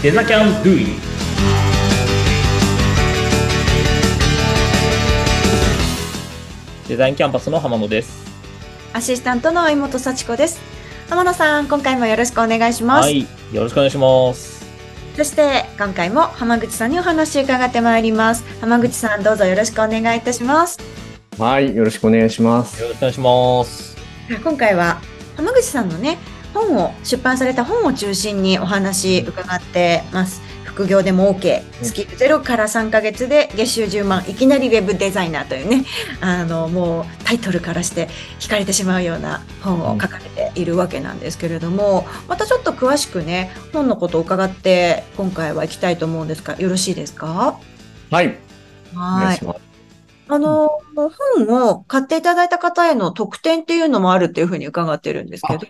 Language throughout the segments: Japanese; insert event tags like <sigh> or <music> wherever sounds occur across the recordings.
デザキャンドゥイデザインキャンパスの浜野です。アシスタントの妹幸子です。天野さん、今回もよろしくお願いします。はい。よろしくお願いします。そして、今回も浜口さんにお話伺ってまいります。浜口さん、どうぞよろしくお願いいたします。はい、よろしくお願いします。よろしくお願いします。今回は浜口さんのね、本を、出版された本を中心にお話伺ってます。副業でも OK、スキルゼロから3ヶ月で月収10万、いきなりウェブデザイナーというね、あの、もうタイトルからして惹かれてしまうような本を書かれているわけなんですけれども、またちょっと詳しくね、本のことを伺って、今回は行きたいと思うんですが、よろしいですか？はい、はい。あの、本を買っていただいた方への特典っていうのもあるっていうふうに伺ってるんですけど。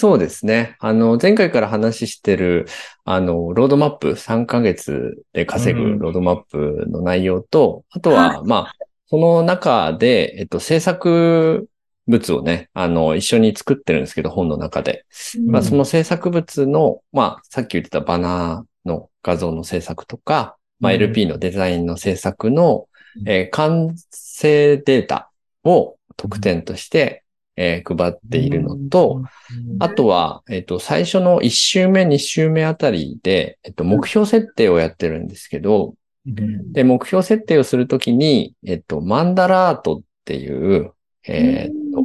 そうですね。あの、前回から話してる、あの、ロードマップ、3ヶ月で稼うんぐロードマップの内容と、あとは、まあ、その中で、えっと、制作物をね、あの、一緒に作ってるんですけど、本の中で。まあ、その制作物の、まあ、さっき言ってたバナーの画像の制作とか、まあ、うん。LP のデザインの制作の、うん。えー完成データを特典として、えー配っているのと、あとは、えっと、最初の1週目、2週目あたりで、えっと、目標設定をやってるんですけど、うん。で、目標設定をするときに、えっと、マンダラートっていう、えーっと、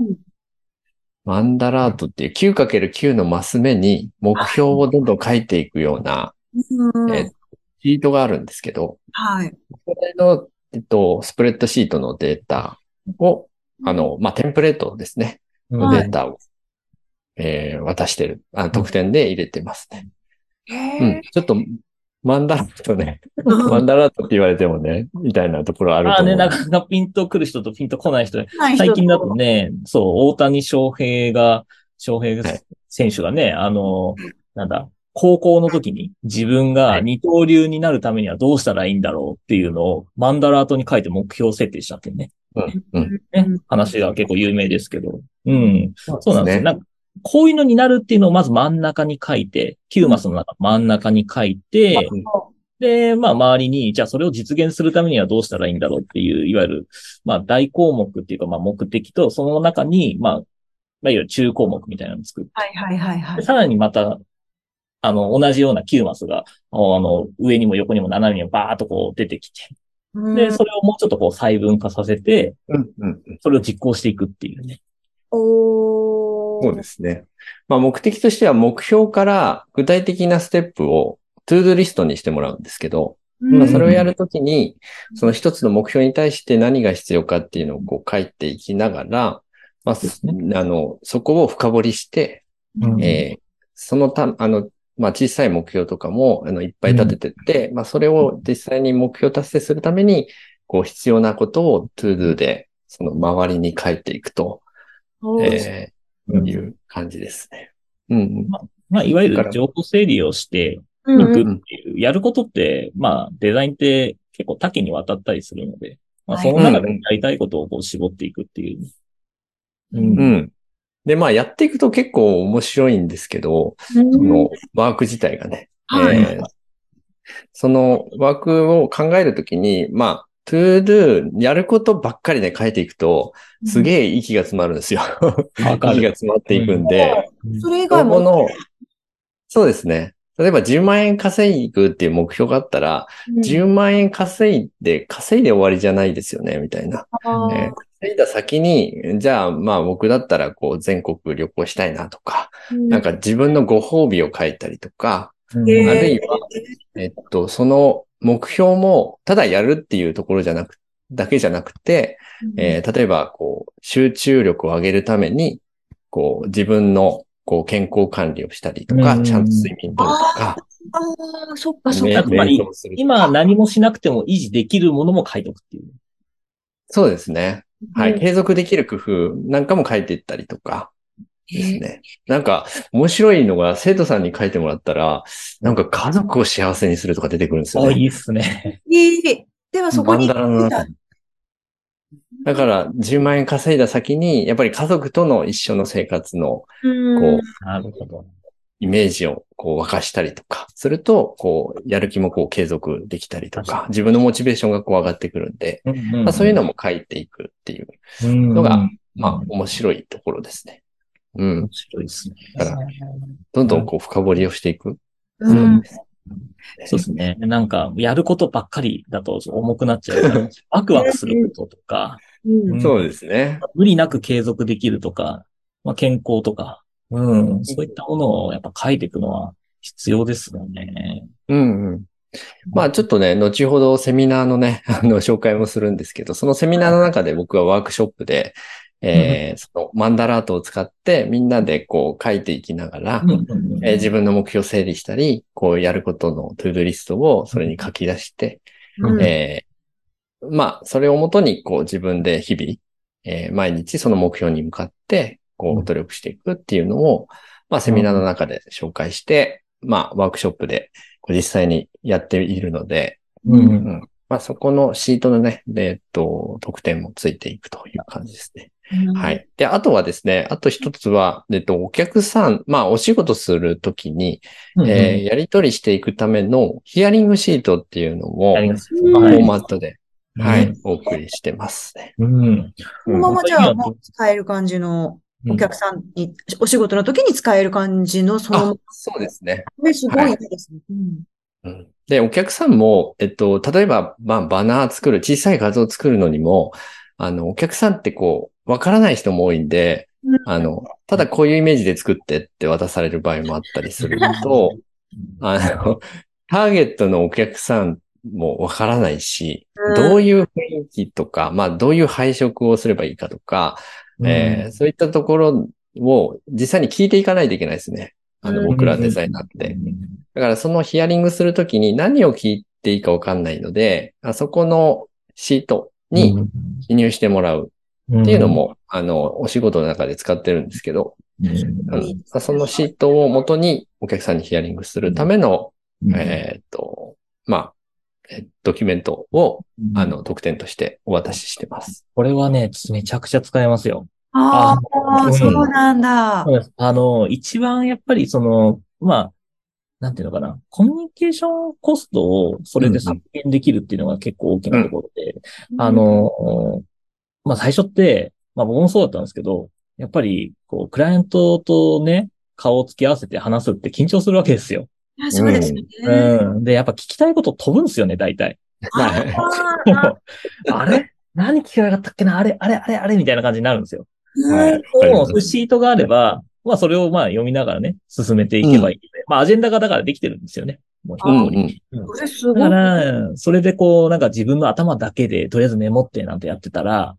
マンダラートっていう 9×9 のマス目に目標をどんどん書いていくような、うん。えーシートがあるんですけど、はい。これの、えっと、スプレッドシートのデータを、あの、まあ、テンプレートですね。データを、えー渡してる、あ特典で入れてますね。へうん。ちょっと、マンダラートね、ー <laughs> マンダラートって言われてもね、みたいなところあるまあね、と思う。なかなかピンと来る人とピンと来ない人、ない。人最近だとね、そう、大谷翔平が、翔平はい。選手がね、あの、なんだ、高校の時に自分がはい。二刀流になるためにはどうしたらいいんだろうっていうのをマンダラートに書いて目標設定したってね、うん、うん。ね話が結構有名ですけど。うん。そうなんですよ。ね。なんかこういうのになるっていうのをまず真ん中に書いて、9マスの中真ん中に書いて、で、まあ、周りに、じゃあそれを実現するためにはどうしたらいいんだろうっていう、いわゆる、まあ、大項目っていうか、まあ、目的と、その中に、まあ、まあ、いわゆる中項目みたいなのを作って、はいはいはいはい。でさらにまた、あの、同じような9マスが、あの、上にも横にも斜めにもバーっとこう出てきて、で、それをもうちょっとこう細分化させて、うん、うん。それを実行していくっていうね。おーそうですね。まあ、目的としては目標から具体的なステップを ToDoリストにしてもらうんですけど、うんまあ、それをやるときに、その一つの目標に対して何が必要かっていうのをこう書いていきながら、まあ、すあの、そこを深掘りして、うんえーそのた、あの、まあ、小さい目標とかも、あの、いっぱい立ててって、まあ、それを実際に目標達成するために、こう、必要なことを to do で、その周りに書いていくと、えーいう感じですね。うんうん。まあ、いわゆる情報整理をしてうんいくっていう、やることって、まあ、デザインって結構多岐にわたったりするので、まあ、はいその中でやりたいことをこう絞っていくっていう。うんうん。で、まあ、やっていくと結構面白いんですけど、うんそのワーク自体がね。はいえーそのワークを考えるときに、まあ、to do、やることばっかりで書いていくと、すげえ息が詰まるんですよ。息が詰まっていくんで、それ以そ外も。この、そうですね。例えば10万円稼ぐっていう目標があったら、10万円稼いで、稼いで終わりじゃないですよね、みたいな。いだ先に、じゃあ、まあ僕だったらこう全国旅行したいなとか、なんか自分のご褒美を書いたりとか、うんあるいは、えっと、その目標も、ただやるっていうところじゃなく、だけじゃなくて、えー例えば、こう、集中力を上げるために、こう、自分の、こう、健康管理をしたりとか、うんちゃんと睡眠とるとか、ああ、そっかそっめか。つまり今何もしなくても維持できるものも書いておくっていう。そうですね。はい。うん継続できる工夫なんかも書いていったりとかですえね。なんか、面白いのが、生徒さんに書いてもらったら、なんか家族を幸せにするとか出てくるんですよあ、ね。いいっすね。ーえではそこに。だから、10万円稼いだ先に、やっぱり家族との一緒の生活の、うんこう、なるほど。イメージをこう沸かしたりとかすると、こう、やる気もこう継続できたりとか、自分のモチベーションがこう上がってくるんで、まあ、そういうのも書いていくっていうのが、まあ、面白いところですね。うん。面白いですね。だから、どんどんこう深掘りをしていく。うん。そうですね。なんか、やることばっかりだと重くなっちゃうから、ワクワクすることとか、うんそうですね。無理なく継続できるとか、まあ、健康とか、うん、そういったものをやっぱ書いていくのは必要ですよね。うんうん。まあちょっとね、後ほどセミナーのね、<laughs> あの、紹介もするんですけど、そのセミナーの中で僕はワークショップで、えーそのマンダラートを使ってみんなでこう書いていきながら、えー自分の目標を整理したり、こうやることの ToDoリストをそれに書き出して、うん。えーまあ、それをもとに、こう自分で日々、えー毎日その目標に向かって、こう努力していくっていうのを、まあ、セミナーの中で紹介して、まあ、ワークショップでこう実際にやっているので、うんうんうんまあ、そこのシートのね、でえっと、特典もついていくという感じですね。は。い。で、あとはですね、あと一つは、えっと、お客さん、まあ、お仕事するときに、うんえーやり取りしていくためのヒアリングシートっていうのも、ありますうんフォはいーマットで、はいうん、お送りしてますね。うん。このままじゃあもう使える感じの、お客さんに、お仕事の時に使える感じの、そあの、、そうですね。これすごいですね。うんうん。で、お客さんも、えっと、例えば、まあ、バナー作る、小さい画像を作るのにも、あの、お客さんってこう、わからない人も多いんで、あの、ただこういうイメージで作ってって渡される場合もあったりすると、<laughs> あの、ターゲットのお客さんもわからないし、うん。どういう雰囲気とか、まあ、どういう配色をすればいいかとか、えーそういったところを実際に聞いていかないといけないですね。あの、うん。僕らデザイナーって。だからそのヒアリングするときに何を聞いていいかわかんないので、あそこのシートに記入してもらうっていうの、も、あの、お仕事の中で使ってるんですけど、うん。うん。そのシートを元にお客さんにヒアリングするための、えーっと、まあ、えドキュメントを、あの、特典としてお渡ししてます。これはね、めちゃくちゃ使えますよ。ああ、うんそうなんだ。あの、一番やっぱりその、まあ、なんていうのかな、コミュニケーションコストをそれで削減できるっていうのが結構大きなところで、あの、まあ最初って、まあ僕もそうだったんですけど、やっぱり、こう、クライアントとね、顔を突き合わせて話すって緊張するわけですよ。いや、そうですね。うん。で、やっぱ聞きたいこと飛ぶんですよね、大体。ああれ？何聞けばよかったっけな？あれあれあれあれみたいな感じになるんですよ。ーはいうんもう、シートがあれば、まあ、それをまあ、読みながらね、進めていけばいいまあ、アジェンダがだからできてるんですよね。もう一うん通り。うれすごい。だから、それでこう、なんか自分の頭だけで、とりあえずメモってなんてやってたら、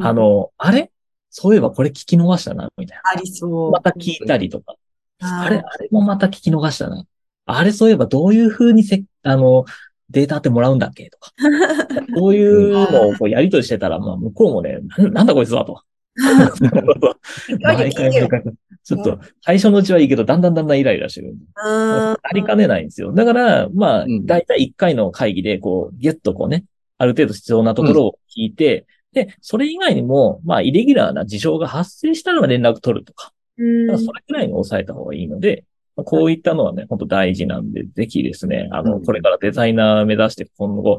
あの、あれ？そういえばこれ聞き逃したな、みたいありそう。な。また聞いたりとか。ああれ？あれもまた聞き逃したな。あれそういえばどういう風にせ、あの、データってもらうんだっけとか。<laughs> そういうのをこうやりとりしてたら、まあ、向こうもね、なんなんだこいつはと。<laughs> 毎回毎回。ちょっと、最初のうちはいいけど、だんだんだんだんイライラしてくる。うん。ありかねないんですよ。だから、まあうん、だいたい1回の会議で、こう、ギュッとこうね、ある程度必要なところを聞いて、で、それ以外にも、まあ、イレギュラーな事象が発生したら連絡取るとか、うん。それくらいに抑えた方がいいので、まあこういったのはね、本当大事なんで、ぜひですね、あの、うんこれからデザイナー目指して今後、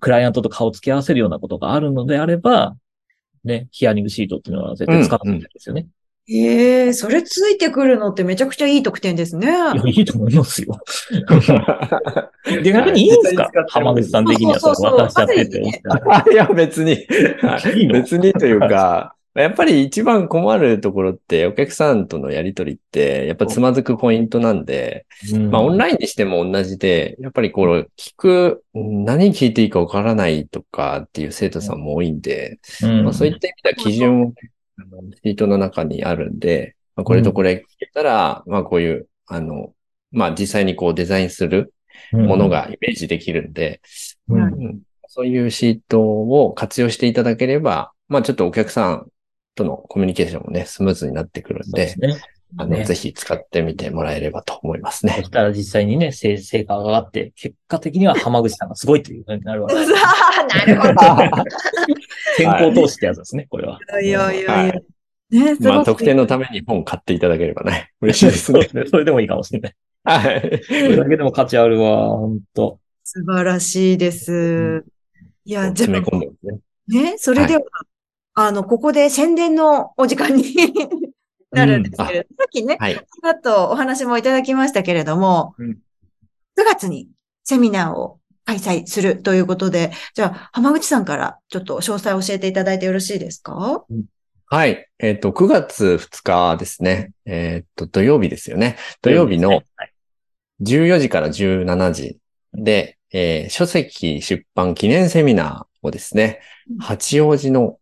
クライアントと顔を付き合わせるようなことがあるのであれば、ね、ヒアリングシートっていうのは絶対使ってほしいですよね。ええそれついてくるのってめちゃくちゃいい特典ですね。いや、いいと思いますよ。で、<laughs> 逆にいいんですか？浜口さん的にはそそううそうそう渡しちゃってて。<laughs> いや、別に。別にというか、やっぱり一番困るところって、お客さんとのやりとりって、やっぱつまずくポイントなんで、まあオンラインにしても同じで、やっぱりこう、聞く、何聞いていいかわからないとかっていう生徒さんも多いんで、うん。まあ、そういった意味では基準も、あのシートの中にあるんで、まあ、これとこれ聞けたら、まあこういう、あの、まあ実際にこうデザインするもの、がイメージできるんで、うん。うん。そういうシートを活用していただければ、まあちょっとお客さんとのコミュニケーションもね、スムーズになってくるんでそうです、ね。あの、ねぜひ使ってみてもらえればと思いますそねし。たら実際にね、成成果が上がって、結果的には浜口さんがすごいというふうになるわけです。<laughs> なるほど。<laughs> 先行投資ってやつですね、これは。いやいやいやはいね、まあ、特典のために本買っていただければね、<laughs> 嬉しいですね。それでもいいかもしれない。はい。それだけでも価値あるわ、本当素晴らしいです。いや、じゃ詰めあ、込んでますね。ね、それでは、あの、ここで宣伝のお時間になるんですけれど、さっきね、はい。ちょっとお話もいただきましたけれども、うん9月にセミナーを開催するということで、じゃあ、浜口さんからちょっと詳細を教えていただいてよろしいですか？はい。えっ、と、9月2日ですね。えっ、と、土曜日ですよね。土曜日のはい14時から17時で、えー書籍出版記念セミナーをですねうん、八王子の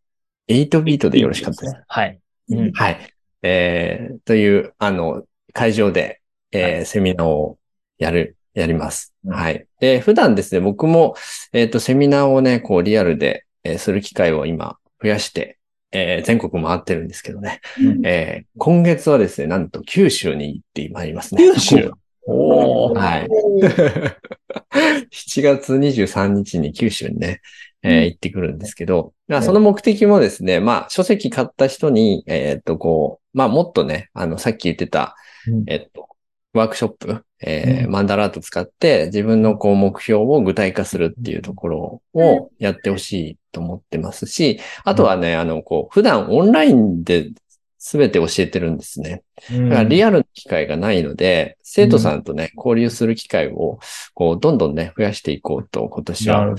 8ビートでよろしかったです。ね。はい。うんはい。えーという、あの、会場で、えーはセミナーをやる、やります。うんはい。で、普段ですね、僕も、えっ、と、セミナーをね、こう、リアルで、えーする機会を今、増やして、えー全国回ってるんですけどね。うんえー今月はですね、なんと九州に行ってまいりますね。九州？おー。はい。<laughs> <laughs> 7月23日に九州にね、えー行ってくるんですけど、まあその目的もですね、まあ書籍買った人に、えーっとこう、まあもっとね、あのさっき言ってた、うん。えっと、ワークショップ、えーうん。マンダラート使って自分のこう目標を具体化するっていうところをやってほしいと思ってますし、あとはね、あの、こう、普段オンラインで全て教えてるんですね。うん。だからリアルの機会がないので、生徒さんとね、交流する機会を、こう、どんどんね、増やしていこうと、今年は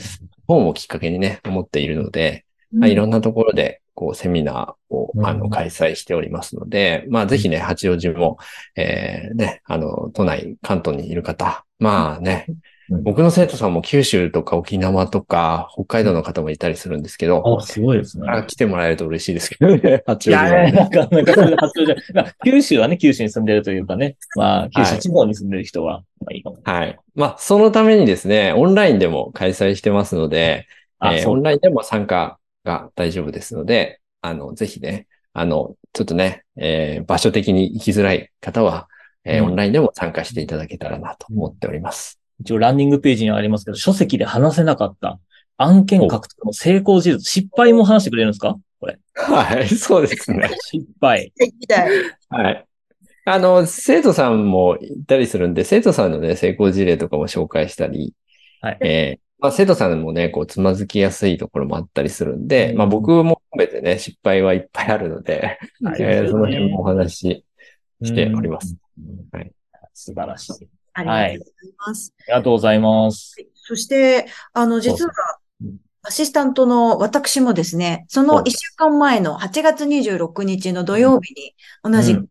本をきっかけにね、思っているので、まあ、いろんなところで、こう、セミナーを、うん。あの、開催しておりますので、まあ、ぜひね、八王子も、えー、ね、あの、都内、関東にいる方、まあね、うん僕の生徒さんも九州とか沖縄とか、北海道の方もいたりするんですけど、あ、すごいですね。あ来てもらえると嬉しいですけど <laughs> ね、八い王子はや、ね。なんか、なんか、それで発表じゃ、まあ九州はね、九州に住んでるというかね、まあ、九州地方に住んでる人は、まあいいかも。はい。まあ、そのためにですね、オンラインでも開催してますので、あ、えーオンラインでも参加が大丈夫ですので、あの、ぜひね、あの、ちょっとね、えー場所的に行きづらい方は、えーうんオンラインでも参加していただけたらなと思っております。一応ランニングページにはありますけど、書籍で話せなかった案件獲得の成功事実、失敗も話してくれるんですか？これ。はい、そうですね。失敗。はい。あの、生徒さんもいたりするんで、生徒さんのね、成功事例とかも紹介したり、はい。えーまあ、生徒さんもね、こう、つまずきやすいところもあったりするんで、うんまあ、僕も含めてね、失敗はいっぱいあるので、はいえーその辺もお話ししております。うん。はい素晴らしい。ありがとうございます。ありがとうございます。そして、あの、実はアシスタントの私もですね、そのはい1週間前の8月26日の土曜日に、同じうん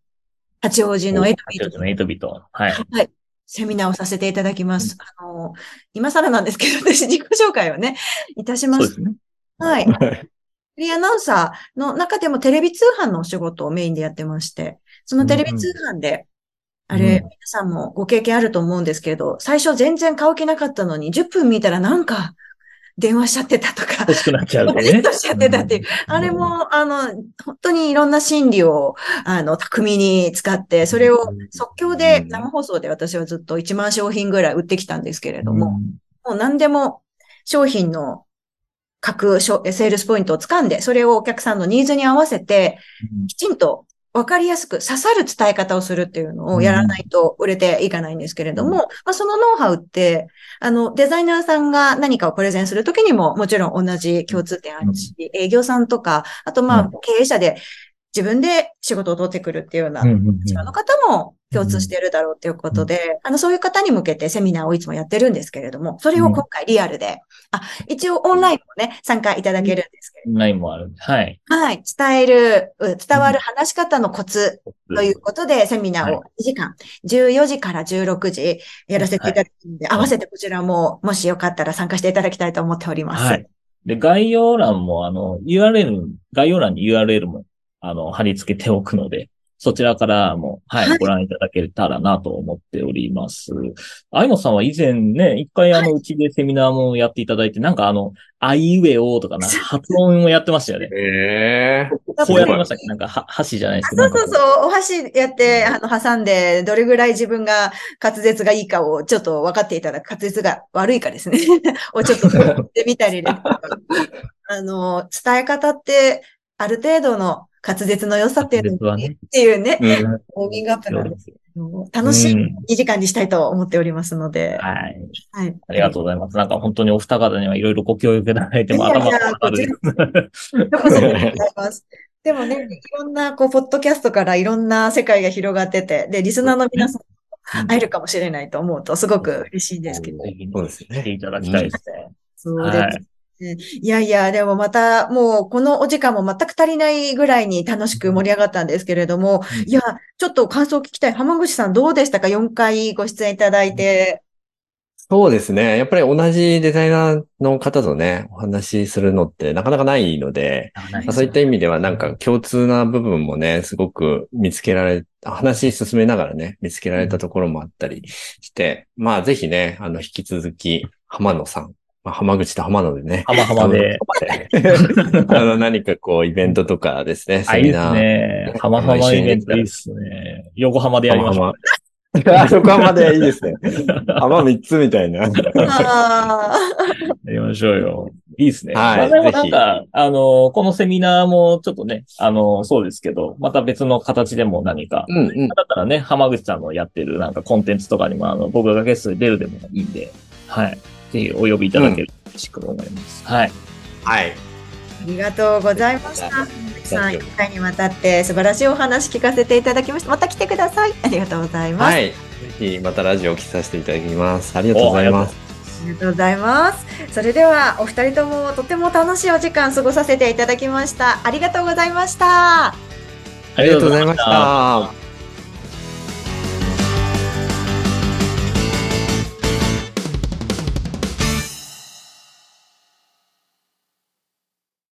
八王子のエイトビートのエイトビート。はい。はい。セミナーをさせていただきます。あの、今更なんですけど、私自己紹介をね、いたしま。そうですね。はい。はいフリーアナウンサーの中でもテレビ通販のお仕事をメインでやってまして、そのテレビ通販で、あれ、うん。皆さんもご経験あると思うんですけど、最初全然買う気なかったのに、10分見たらなんか電話しちゃってたとか、欲しくなっちゃうね。しちゃってたっていう。あれも、あの、本当にいろんな心理を、あの、巧みに使って、それを即興で、生放送で私はずっと1万商品ぐらい売ってきたんですけれども、もう何でも商品の各セールスポイントを掴んで、それをお客さんのニーズに合わせて、きちんと分かりやすく刺さる伝え方をするっていうのをやらないと売れていかないんですけれども、うん。まあ、そのノウハウって、あの、デザイナーさんが何かをプレゼンするときにももちろん同じ共通点あるし、営業さんとか、あとまあうん、経営者で自分で仕事を取ってくるっていうようなうんうんうん。立場の方も共通しているだろうということで、あの、そういう方に向けてセミナーをいつもやってるんですけれども、それを今回リアルで、あ、一応オンラインもね、参加いただけるんですけれども、ラインもある。はい。はい、伝える、う伝わる話し方のコツということで、セミナーをは2時間、14時から16時やらせていただくので、合わせてこちらも、もしよかったら参加していただきたいと思っております。はい。で、概要欄も、あの、URL、概要欄に URL も、あの、貼り付けておくので、そちらからも、ははい。い、ご覧いただけたらなと思っております。あいもさんは以前ね、一回あの、うちでセミナーもやっていただいて、なんかあの、あいうえおとかな、発音をやってましたよね。ええこうやってましたっけ？なんか、は、箸じゃないですけど。そうそうそう、お箸やって、あの、挟んで、どれぐらい自分が滑舌がいいかをちょっと分かっていただく、滑舌が悪いかですね、<laughs> をちょっとやってみたりですとかあの、伝え方って、ある程度の滑舌の良さっていうのねっていうね、うんウォーミングアップなんですけど、楽しいうん2時間にしたいと思っておりますので、はい。はい。ありがとうございます。なんか本当にお二方にはいろいろご協力いただいても頭が上がる。でございます。<laughs> でもね、いろんな、こう、ポッドキャストからいろんな世界が広がってて、で、リスナーの皆さんうん会えるかもしれないと思うと、すごく嬉しいんですけど。ぜひねそうですね来ていただきたいですね。そうです。いやいや、でもまた、もう、このお時間も全く足りないぐらいに楽しく盛り上がったんですけれども、いや、ちょっと感想を聞きたい。浜口さんどうでしたか ?4 回ご出演いただいて。そうですね。やっぱり同じデザイナーの方とね、お話しするのってなかなかないので、まあそういった意味ではなんか共通な部分もね、すごく見つけられ、話進めながらね、見つけられたところもあったりして、まあぜひね、あの、引き続き、浜野さん、まあ、浜口と浜野でね、浜浜で。あの、何かこう、イベントとかですね、あ、いいですセミナー。ね。浜浜イベントいいですね。横浜でやりましょう。<laughs> 横浜でいいですね。浜3つみたいな。あ <laughs> やりましょうよ。いいですね。はいまあでもなんか、あの、このセミナーもちょっとね、あの、そうですけど、また別の形でも何か、うんうん。だったらね、浜口さんのやってるなんかコンテンツとかにも、あの、僕がゲストで出るでもいいんで、はい。ぜひお呼びいただけると嬉しく思います。はい。はい。ありがとうございました。さん、1回にわたって素晴らしいお話聞かせていただきました。また来てください。ありがとうございます。はい。ぜひ、またラジオを聞きさせていただきます。ありがとうございます。ありがとうございます。それでは、お二人ともとても楽しいお時間過ごさせていただきました。ありがとうございました。あありがとうございました。